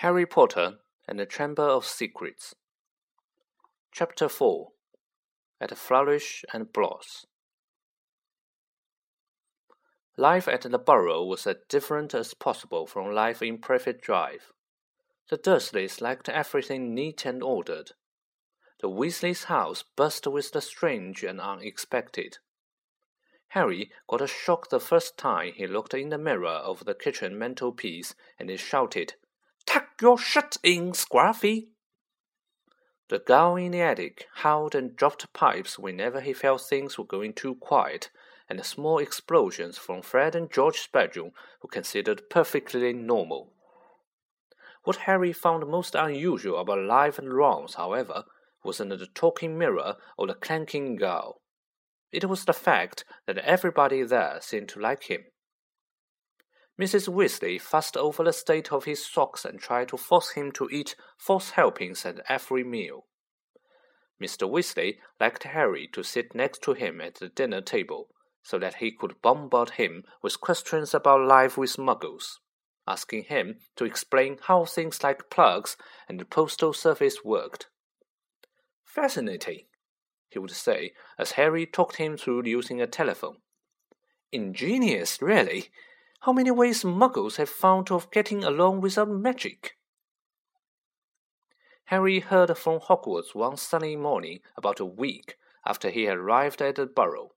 Harry Potter and the Chamber of Secrets. Chapter 4 At Flourish and Blotts. Life at the Burrow was as different as possible from life in Privet Drive. The Dursleys liked everything neat and ordered. The Weasleys' house buzzed with the strange and unexpected. Harry got a shock the first time he looked in the mirror over the kitchen mantelpiece and he shouted, Tuck your shut in, Scruffy! The girl in the attic howled and dropped pipes whenever he felt things were going too quiet, and small explosions from Fred and George's bedroom were considered perfectly normal. What Harry found most unusual about life at Ron's, however, wasn't the talking mirror or the clanking girl. It was the fact that everybody there seemed to like him. Mrs. Weasley fussed over the state of his socks and tried to force him to eat false helpings at every meal. Mr. Weasley liked Harry to sit next to him at the dinner table, so that he could bombard him with questions about life with muggles, asking him to explain how things like plugs and the postal service worked. Fascinating, he would say as Harry talked him through using a telephone. Ingenious, really. How many ways muggles have found of getting along without magic? Harry heard from Hogwarts one sunny morning about a week after he had arrived at the Burrow.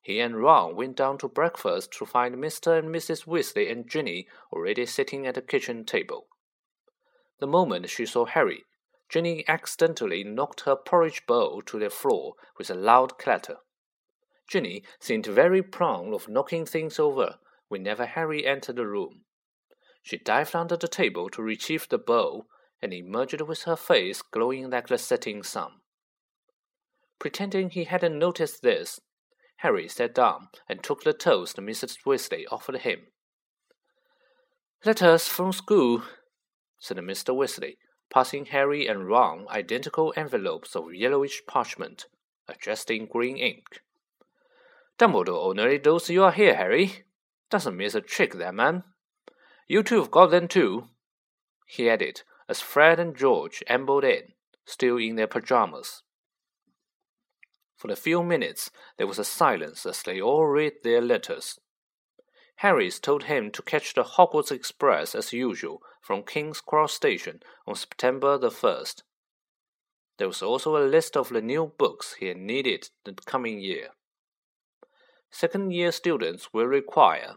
He and Ron went down to breakfast to find Mr. and Mrs. Weasley and Ginny already sitting at the kitchen table. The moment she saw Harry, Ginny accidentally knocked her porridge bowl to the floor with a loud clatter. Ginny seemed very proud of knocking things over whenever Harry entered the room. She dived under the table to retrieve the bowl and emerged with her face glowing like the setting sun. Pretending he hadn't noticed this, Harry sat down and took the toast Mrs. Weasley offered him. Letters from school, said Mr. Weasley, passing Harry and Ron identical envelopes of yellowish parchment, addressed in green ink. Dumbledore only knows you are here, Harry. Doesn't miss a trick, that man. You two have got them too, he added, as Fred and George ambled in, still in their pajamas. For a few minutes there was a silence as they all read their letters. Harry's told him to catch the Hogwarts Express as usual from King's Cross Station on September the 1st. There was also a list of the new books he needed the coming year. Second year students will require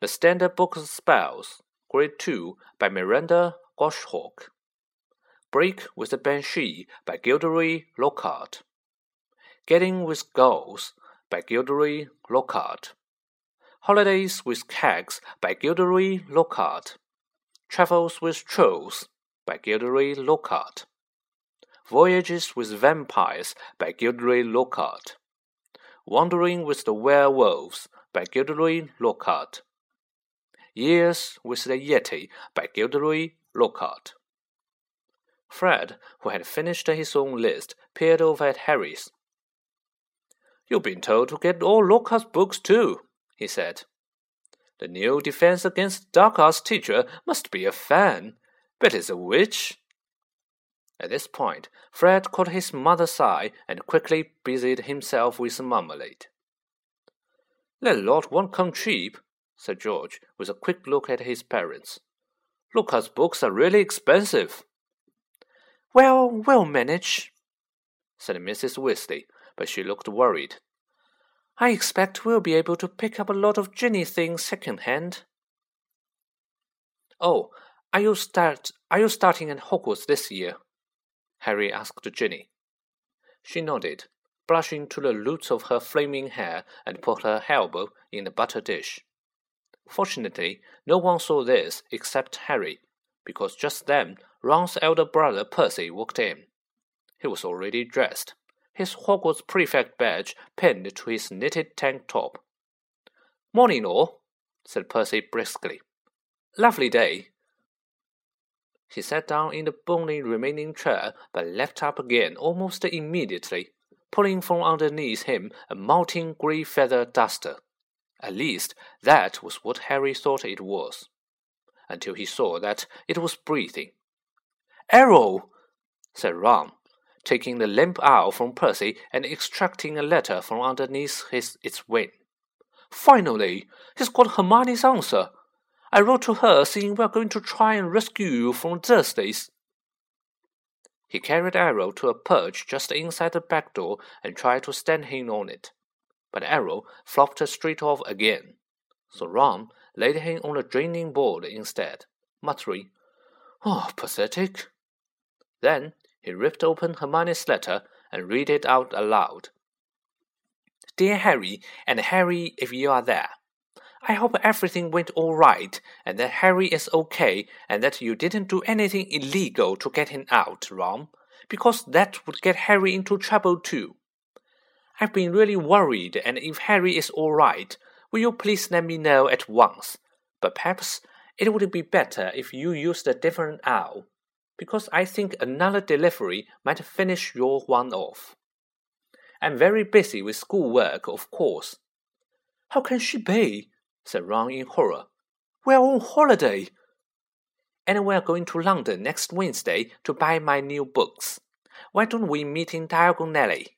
The Standard Book of Spells, Grade 2 by Miranda Goshawk, Break with the Banshee by Gilderoy Lockhart, Gadding with Ghouls by Gilderoy Lockhart. Holidays with Hags by Gilderoy Lockhart. Travels with Trolls by Gilderoy Lockhart. Voyages with Vampires by Gilderoy Lockhart. Wandering with the Werewolves by Gilderoy Lockhart. Years with the Yeti by Gilderoy Lockhart. Fred, who had finished his own list, peered over at Harry's. You've been told to get all Lockhart's books too, he said. The new Defense Against Dark Arts teacher must be a fan. Bet it's a witch. At this point, Fred caught his mother's eye and quickly busied himself with marmalade. That lot won't come cheap, said George, with a quick look at his parents. Lockhart's books are really expensive. Well, we'll manage, said Mrs. Weasley, but she looked worried. I expect we'll be able to pick up a lot of Ginny things second-hand. Oh, are you start are you starting at Hogwarts this year? Harry asked Ginny. She nodded, blushing to the roots of her flaming hair, and put her elbow in the butter dish. Fortunately, no one saw this except Harry, because just then Ron's elder brother Percy walked in. He was already dressed his Hogwarts prefect badge pinned to his knitted tank top. Morning, all, said Percy briskly. Lovely day. He sat down in the only remaining chair, but leapt up again almost immediately, pulling from underneath him a molten grey feather duster. At least, that was what Harry thought it was. until he saw that it was breathing. Errol, said Ron, taking the limp owl from Percy and extracting a letter from underneath his, its wing. Finally, he's got Hermione's answer. I wrote to her saying we're going to try and rescue you from Dursleys. He carried Errol to a perch just inside the back door and tried to stand him on it. But Errol flopped straight off again. So Ron laid him on a draining board instead, muttering, Oh, pathetic. Then he ripped open Hermione's letter and read it out aloud. Dear Harry, and Harry, if you are there. I hope everything went all right, and that Harry is okay, and that you didn't do anything illegal to get him out, Ron, because that would get Harry into trouble too. I've been really worried, and if Harry is all right, will you please let me know at once? But perhaps it would be better if you used a different owl, because I think another delivery might finish your one off. I'm very busy with schoolwork, of course. How can she be? Said Ron in horror. We're on holiday. And we're going to London next Wednesday to buy my new books. Why don't we meet in Diagon Alley?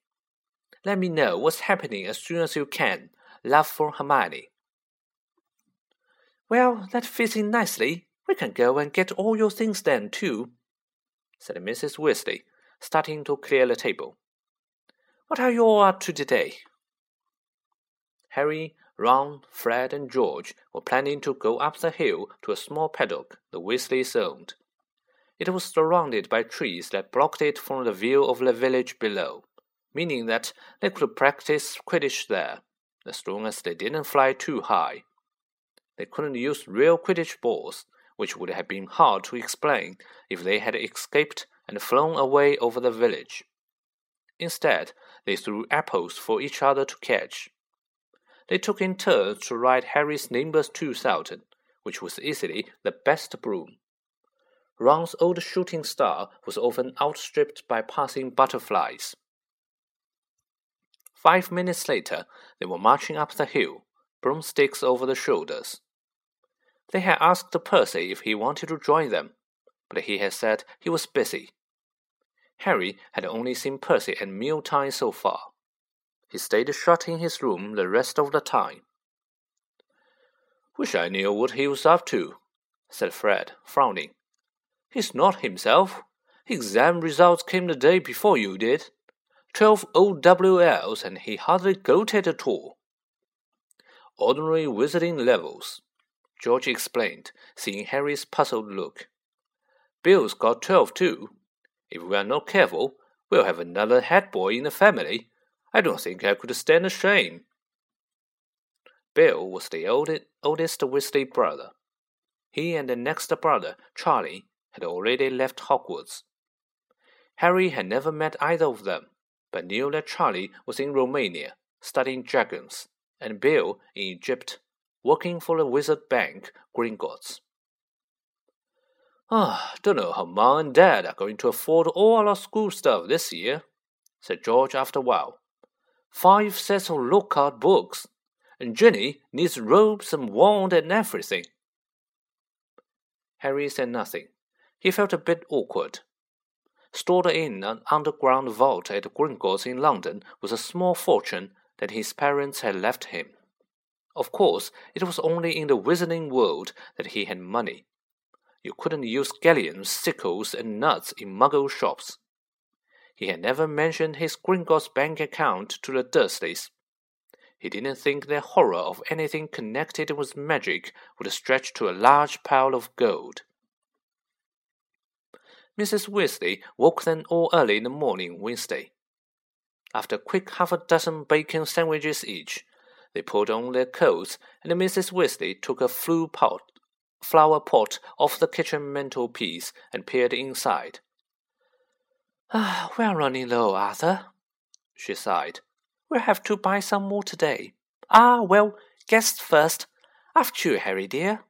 Let me know what's happening as soon as you can. Love for Hermione. Well, that fits in nicely. We can go and get all your things then, too, said Mrs. Weasley, starting to clear the table. What are you all up to today? Harry Ron, Fred, and George were planning to go up the hill to a small paddock the Weasleys owned. It was surrounded by trees that blocked it from the view of the village below, meaning that they could practice Quidditch there, as long as they didn't fly too high. They couldn't use real Quidditch balls, which would have been hard to explain if they had escaped and flown away over the village. Instead, they threw apples for each other to catch. They took in turns to ride Harry's Nimbus 2000, which was easily the best broom. Ron's old shooting star was often outstripped by passing butterflies. Five minutes later, they were marching up the hill, broomsticks over their shoulders. They had asked Percy if he wanted to join them, but he had said he was busy. Harry had only seen Percy at mealtime so far. He stayed shut in his room the rest of the time. Wish I knew what he was up to, said Fred, frowning. He's not himself. Exam results came the day before you did. Twelve OWLs, and he hardly got it at all. Ordinary wizarding levels, George explained, seeing Harry's puzzled look. Bill's got twelve too. If we are not careful, we'll have another head boy in the family. I don't think I could stand the shame. Bill was the oldest, oldest Weasley brother. He and the next brother, Charlie, had already left Hogwarts. Harry had never met either of them, but knew that Charlie was in Romania, studying dragons, and Bill in Egypt, working for the wizard bank Gringotts. Ah, don't know how Mom and Dad are going to afford all our school stuff this year, said George after a while five sets of Lockhart books, and Ginny needs robes and wand and everything. Harry said nothing. He felt a bit awkward. Stored in an underground vault at Gringotts in London was a small fortune that his parents had left him. Of course, it was only in the wizarding world that he had money. You couldn't use galleons, sickles, and Knuts in muggle shops. He had never mentioned his Gringotts bank account to the Dursleys. He didn't think their horror of anything connected with magic would stretch to a large pile of gold. Mrs. Weasley woke them all early in the morning Wednesday. After a quick half a dozen bacon sandwiches each, they put on their coats, and Mrs. Weasley took a flue pot, flower pot off the kitchen mantelpiece and peered inside. Ah, we're running low, Arthur, she sighed. We'll have to buy some more today. Ah, well, guests first. After you, Harry dear.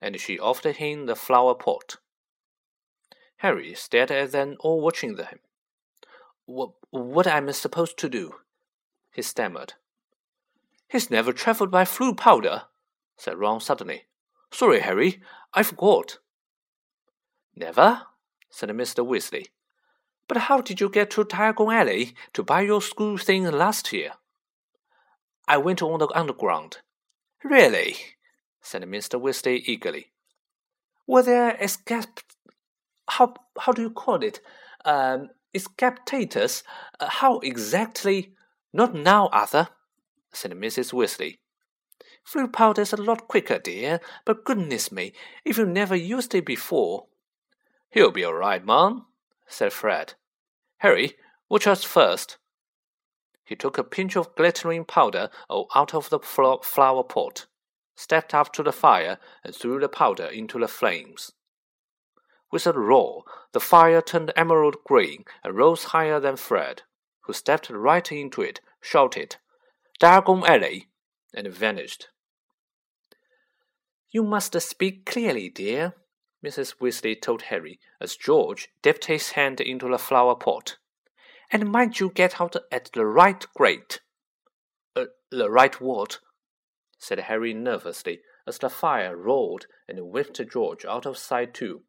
And she offered him the flower pot. Harry stared at them all watching them. What, what am I supposed to do? he stammered. He's never travelled by Floo powder, said Ron suddenly. Sorry, Harry, I forgot. Never, said Mr. Weasley. But how did you get to Diagon Alley to buy your school things last year? I went on the underground. Really? said Mr. Weasley eagerly. Were there escape? How how do you call it? Um, escapators? Uh, how exactly? Not now, Arthur, said Mrs. Weasley. Floo powder's a lot quicker, dear, but goodness me, if you never used it before. He'll be all right, Mom, said Fred. Harry, watch us first. He took a pinch of glittering powder oh, out of the flower pot stepped up to the fire and threw the powder into the flames. With a roar, the fire turned emerald green and rose higher than Fred, who stepped right into it, shouted, Diagon Alley, and vanished. You must speak clearly, dear, Mrs. Weasley told Harry as George dipped his hand into the flower pot. And mind you get out at the right grate. Uh, the right what? said Harry nervously as the fire roared and whipped George out of sight too.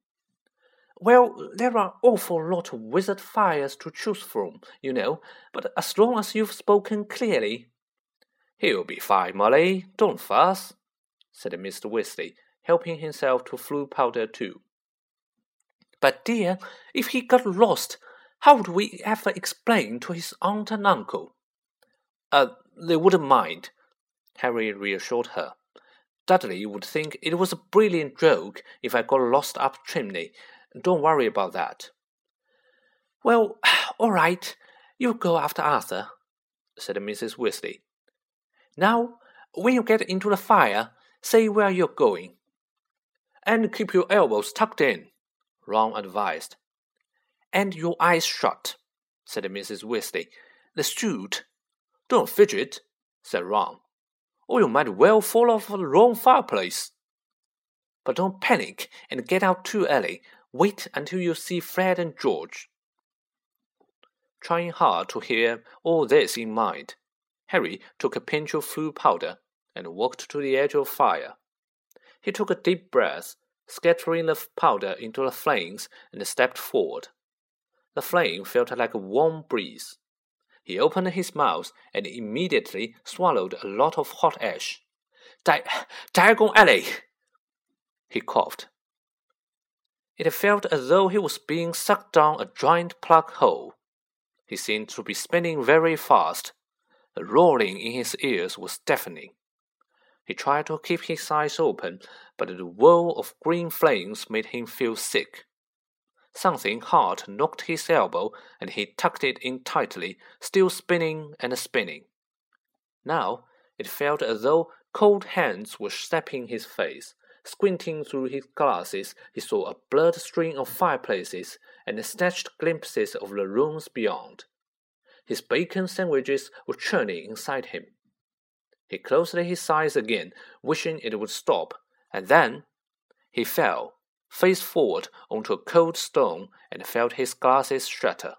Well, there are awful lot of wizard fires to choose from, you know, but as long as you've spoken clearly. He'll be fine, Molly. Don't fuss, said Mr. Weasley, helping himself to Floo powder too. But dear, if he got lost, how would we ever explain to his aunt and uncle? Uh, they wouldn't mind, Harry reassured her. Dudley would think it was a brilliant joke if I got lost up chimney. Don't worry about that. Well, all right. You go after Arthur, said Mrs. Weasley. Now, when you get into the fire, say where you're going. And keep your elbows tucked in, Ron advised. And your eyes shut, said Mrs. Weasley. The suit. Don't fidget, said Ron or you might well fall off the wrong fireplace. But don't panic and get out too early. Wait until you see Fred and George. Trying hard to hear all this in mind, Harry took a pinch of Floo powder and walked to the edge of the fire. He took a deep breath, scattering the powder into the flames, and stepped forward. The flame felt like a warm breeze. He opened his mouth and immediately swallowed a lot of hot ash. Di Diagon Alley! He coughed. It felt as though he was being sucked down a giant plug hole. He seemed to be spinning very fast. The roaring in his ears was deafening. He tried to keep his eyes open, but the whirl of green flames made him feel sick. Something hard knocked his elbow, and he tucked it in tightly, still spinning and spinning. Now it felt as though cold hands were slapping his face. Squinting through his glasses, he saw a blurred string of fireplaces and snatched glimpses of the rooms beyond. His bacon sandwiches were churning inside him. He closed his eyes again, wishing it would stop, and then he fell face forward onto a cold stone and felt his glasses shatter.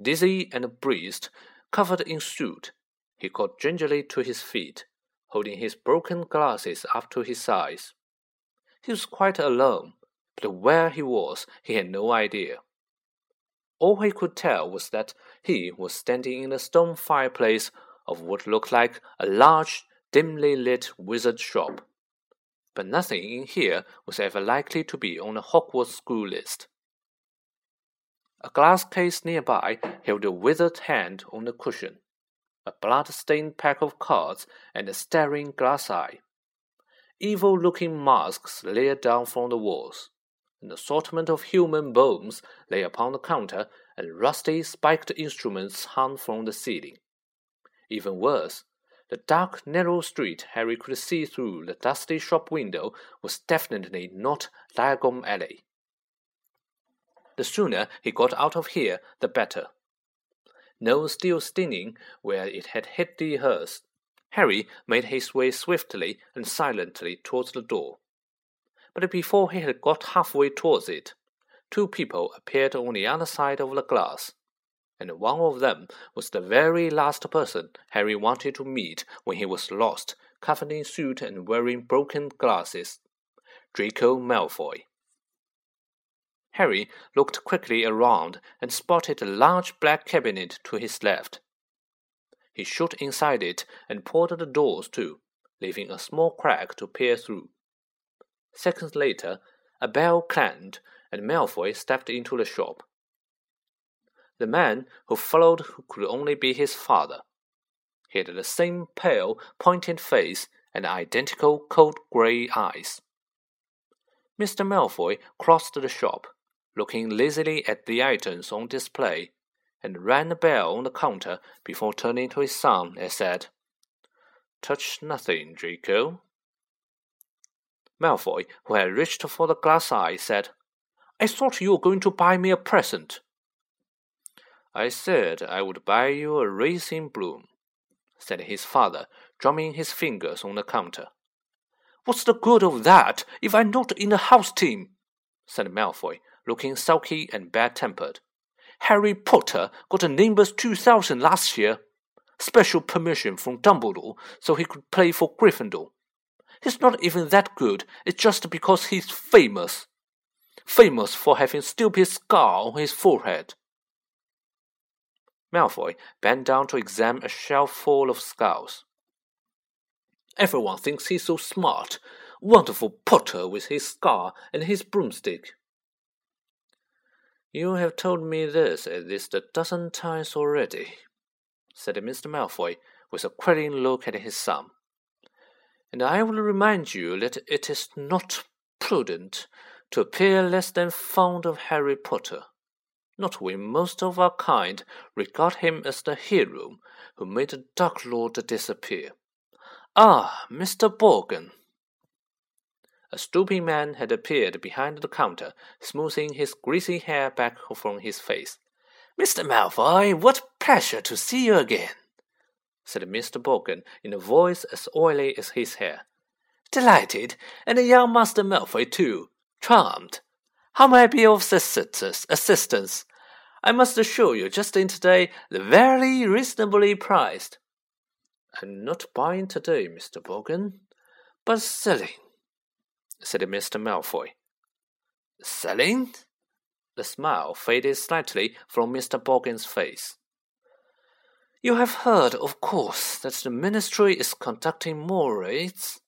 Dizzy and bruised, covered in soot, he got gingerly to his feet, holding his broken glasses up to his eyes. He was quite alone, but where he was he had no idea. All he could tell was that he was standing in a stone fireplace of what looked like a large, dimly lit wizard shop but nothing in here was ever likely to be on the Hogwarts school list. A glass case nearby held a withered hand on the cushion, a blood-stained pack of cards, and a staring glass eye. Evil-looking masks leered down from the walls. An assortment of human bones lay upon the counter, and rusty, spiked instruments hung from the ceiling. Even worse, the dark, narrow street Harry could see through the dusty shop window was definitely not Diagon Alley. The sooner he got out of here, the better. Nose still stinging where it had hit the hearse, Harry made his way swiftly and silently towards the door. But before he had got halfway towards it, two people appeared on the other side of the glass and one of them was the very last person Harry wanted to meet when he was lost, covered in soot and wearing broken glasses. Draco Malfoy. Harry looked quickly around and spotted a large black cabinet to his left. He shot inside it and pulled the doors to, leaving a small crack to peer through. Seconds later, a bell clanged, and Malfoy stepped into the shop. The man who followed could only be his father. He had the same pale, pointed face and identical cold grey eyes. Mr. Malfoy crossed the shop, looking lazily at the items on display, and rang a bell on the counter before turning to his son and said, Touch nothing, Draco. Malfoy, who had reached for the glass eye, said, I thought you were going to buy me a present. I said I would buy you a racing broom, said his father, drumming his fingers on the counter. What's the good of that if I'm not in the house team? said Malfoy, looking sulky and bad tempered. Harry Potter got a Nimbus 2000 last year. Special permission from Dumbledore so he could play for Gryffindor. He's not even that good, it's just because he's famous. Famous for having stupid scar on his forehead. Malfoy bent down to examine a shelf full of skulls. Everyone thinks he's so smart. Wonderful Potter with his scar and his broomstick. You have told me this at least a dozen times already, said Mr. Malfoy with a questioning look at his son. And I will remind you that it is not prudent to appear less than fond of Harry Potter, not we most of our kind regard him as the hero who made the Dark Lord disappear. Ah, Mr. Borgin, a stooping man had appeared behind the counter, smoothing his greasy hair back from his face. Mr. Malfoy, what pleasure to see you again, said Mr. Borgin in a voice as oily as his hair. Delighted, and young Master Malfoy too. Charmed. How may I be of assistance? I must assure you, just in today, the very reasonably priced. I'm not buying today, Mr. Borgin, but selling said Mr. Malfoy. Selling? The smile faded slightly from Mr. Borgin's face. You have heard, of course, that the ministry is conducting more raids,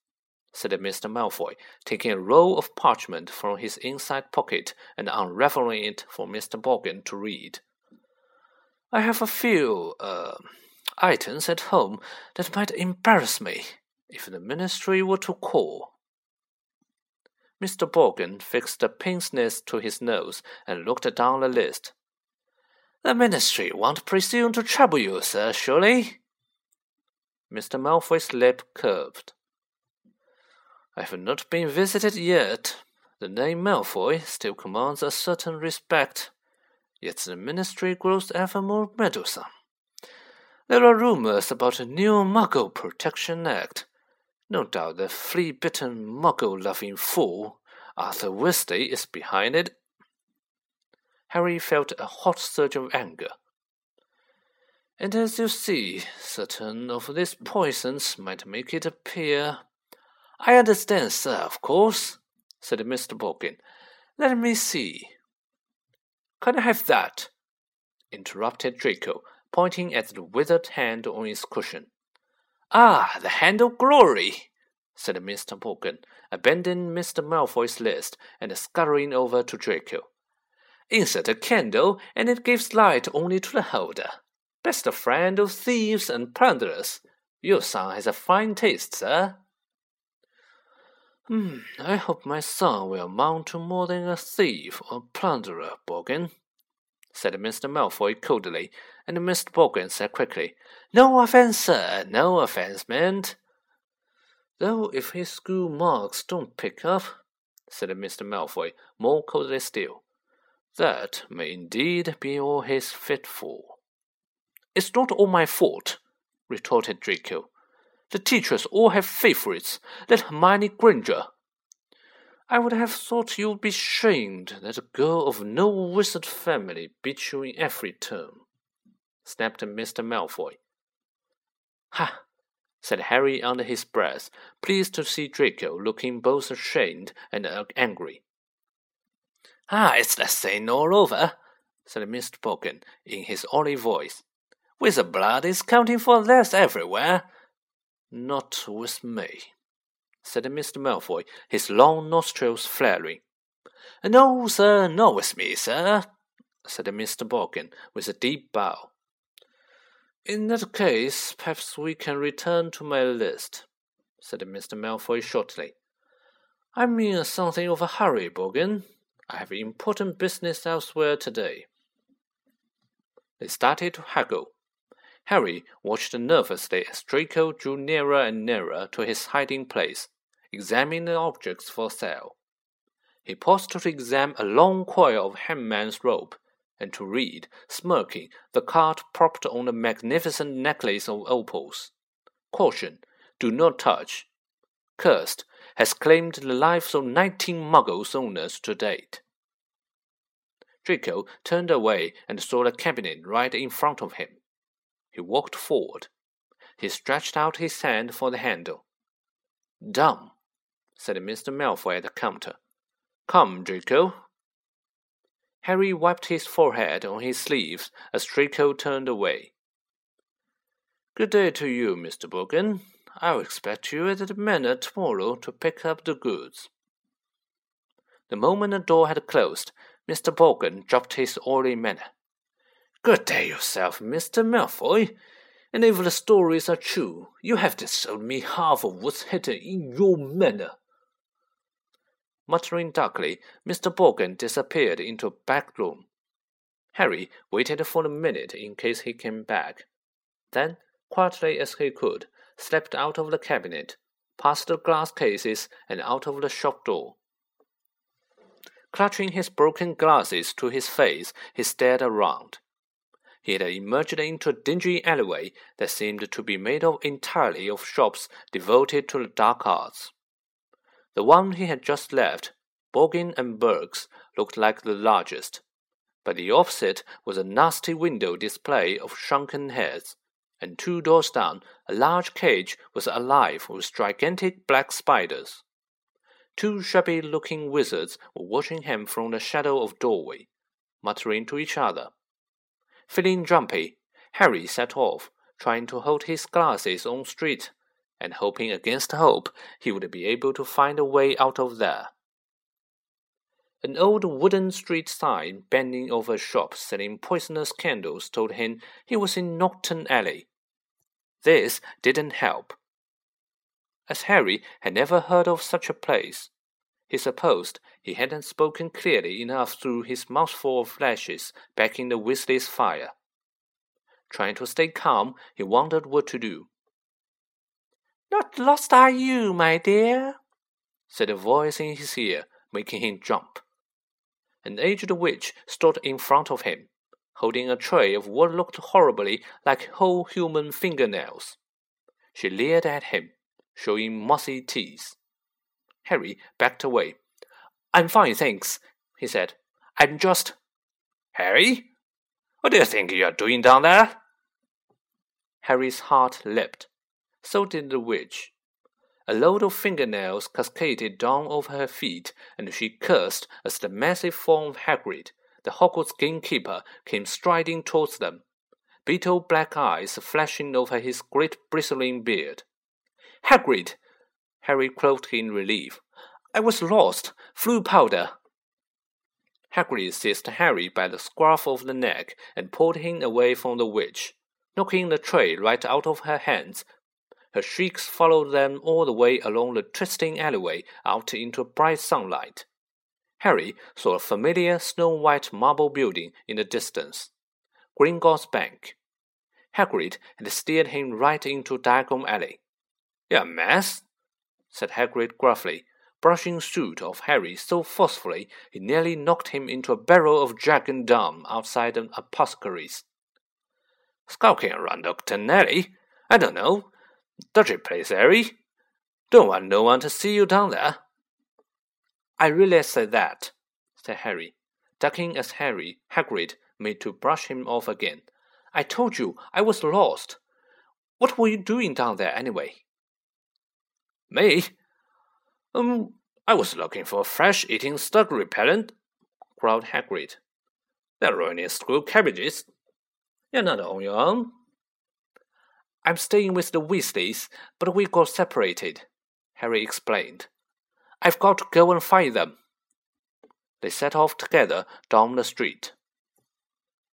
said Mr. Malfoy, taking a roll of parchment from his inside pocket and unraveling it for Mr. Borgin to read. I have a few, uh, items at home that might embarrass me if the ministry were to call. Mr. Borgin fixed a nez to his nose and looked down the list. The ministry won't presume to trouble you, sir, surely? Mr. Malfoy's lip curved. I have not been visited yet. The name Malfoy still commands a certain respect, yet the ministry grows ever more meddlesome. There are rumors about a new Muggle Protection Act, no doubt the flea-bitten, muggle-loving fool, Arthur Weasley, is behind it. Harry felt a hot surge of anger. And as you see, certain of these poisons might make it appear. I understand, sir, of course, said Mr. Borgin. Let me see. Can I have that? interrupted Draco, pointing at the withered hand on his cushion. Ah, the hand of glory, said Mr. Borgin, abandoning Mr. Malfoy's list and scurrying over to Draco. Insert a candle, and it gives light only to the holder. Best friend of thieves and plunderers. Your son has a fine taste, sir. Hmm, I hope my son will amount to more than a thief or plunderer, Borgin, said Mr. Malfoy coldly, and Mr. Borgin said quickly, No offence, sir, no offence meant. Though if his school marks don't pick up, said Mr. Malfoy, more coldly still, that may indeed be all he's fit for. It's not all my fault, retorted Draco. The teachers all have favorites, like Hermione Granger. I would have thought you'd be shamed that a girl of no wizard family beats you in every term snapped Mr. Malfoy. Ha! said Harry under his breath, pleased to see Draco looking both ashamed and angry. Ah, it's the same all over, said Mr. Borgin in his oily voice. The blood is counting for less everywhere. Not with me, said Mr. Malfoy, his long nostrils flaring. No, sir, not with me, sir, said Mr. Borgin with a deep bow. In that case, perhaps we can return to my list, said Mr. Malfoy shortly. I'm in something of a hurry, Borgin. I have important business elsewhere today. They started to haggle. Harry watched nervously as Draco drew nearer and nearer to his hiding place, examining the objects for sale. He paused to examine a long coil of hangman's rope, and to read, smirking, the card propped on a magnificent necklace of opals. Caution, do not touch. Cursed, has claimed the lives of nineteen muggles owners to date. Draco turned away and saw the cabinet right in front of him. He walked forward. He stretched out his hand for the handle. Dumb, said Mr. Malfoy at the counter. Come, Draco. Harry wiped his forehead on his sleeves as Draco turned away. Good day to you, Mr. Borgin. I'll expect you at the manor tomorrow to pick up the goods. The moment the door had closed, Mr. Borgin dropped his oily manner. Good day yourself, Mr. Malfoy. And if the stories are true, you have disowned me half of what's hidden in your manner. Muttering darkly, Mr. Borgin disappeared into a back room. Harry waited for a minute in case he came back. Then, quietly as he could, slipped out of the cabinet, past the glass cases, and out of the shop door. Clutching his broken glasses to his face, he stared around. He had emerged into a dingy alleyway that seemed to be made up entirely of shops devoted to the dark arts. The one he had just left, Borgin and Burke's, looked like the largest, but the opposite was a nasty window display of shrunken heads, and two doors down, a large cage was alive with gigantic black spiders. Two shabby looking wizards were watching him from the shadow of doorway, muttering to each other. Feeling jumpy, Harry set off, trying to hold his glasses on straight, and hoping against hope he would be able to find a way out of there. An old wooden street sign bending over a shop selling poisonous candles told him he was in Knockturn Alley. This didn't help. As Harry had never heard of such a place, he supposed he hadn't spoken clearly enough through his mouthful of flashes back in the Weasley's fire. Trying to stay calm, he wondered what to do. Not lost are you, my dear? said a voice in his ear, making him jump. An aged witch stood in front of him, holding a tray of what looked horribly like whole human fingernails. She leered at him showing mossy teeth. Harry backed away. I'm fine, thanks, he said. I'm just. Harry? What do you think you're doing down there? Harry's heart leapt. So did the witch. A load of fingernails cascaded down over her feet, and she cursed as the massive form of Hagrid, the Hogwarts gamekeeper, came striding towards them, beetle black eyes flashing over his great bristling beard. Hagrid! Harry croaked in relief. I was lost. Floo powder. Hagrid seized Harry by the scruff of the neck and pulled him away from the witch, knocking the tray right out of her hands. Her shrieks followed them all the way along the twisting alleyway out into bright sunlight. Harry saw a familiar snow-white marble building in the distance. Gringotts Bank. Hagrid had steered him right into Diagon Alley. You mess, said Hagrid gruffly, brushing suit off Harry so forcefully he nearly knocked him into a barrel of Jack and Dum outside an apothecary's. Skulking around Knockturn Alley? I don't know. Dodgy place, Harry. Don't want no one to see you down there. I really said that, said Harry, ducking as Harry Hagrid made to brush him off again. I told you I was lost. What were you doing down there anyway? Me? Um, I was looking for a fresh-eating slug repellent, growled Hagrid. They're ruining school cabbages. You're not on your own. I'm staying with the Weasleys, but we got separated, Harry explained. I've got to go and find them. They set off together down the street.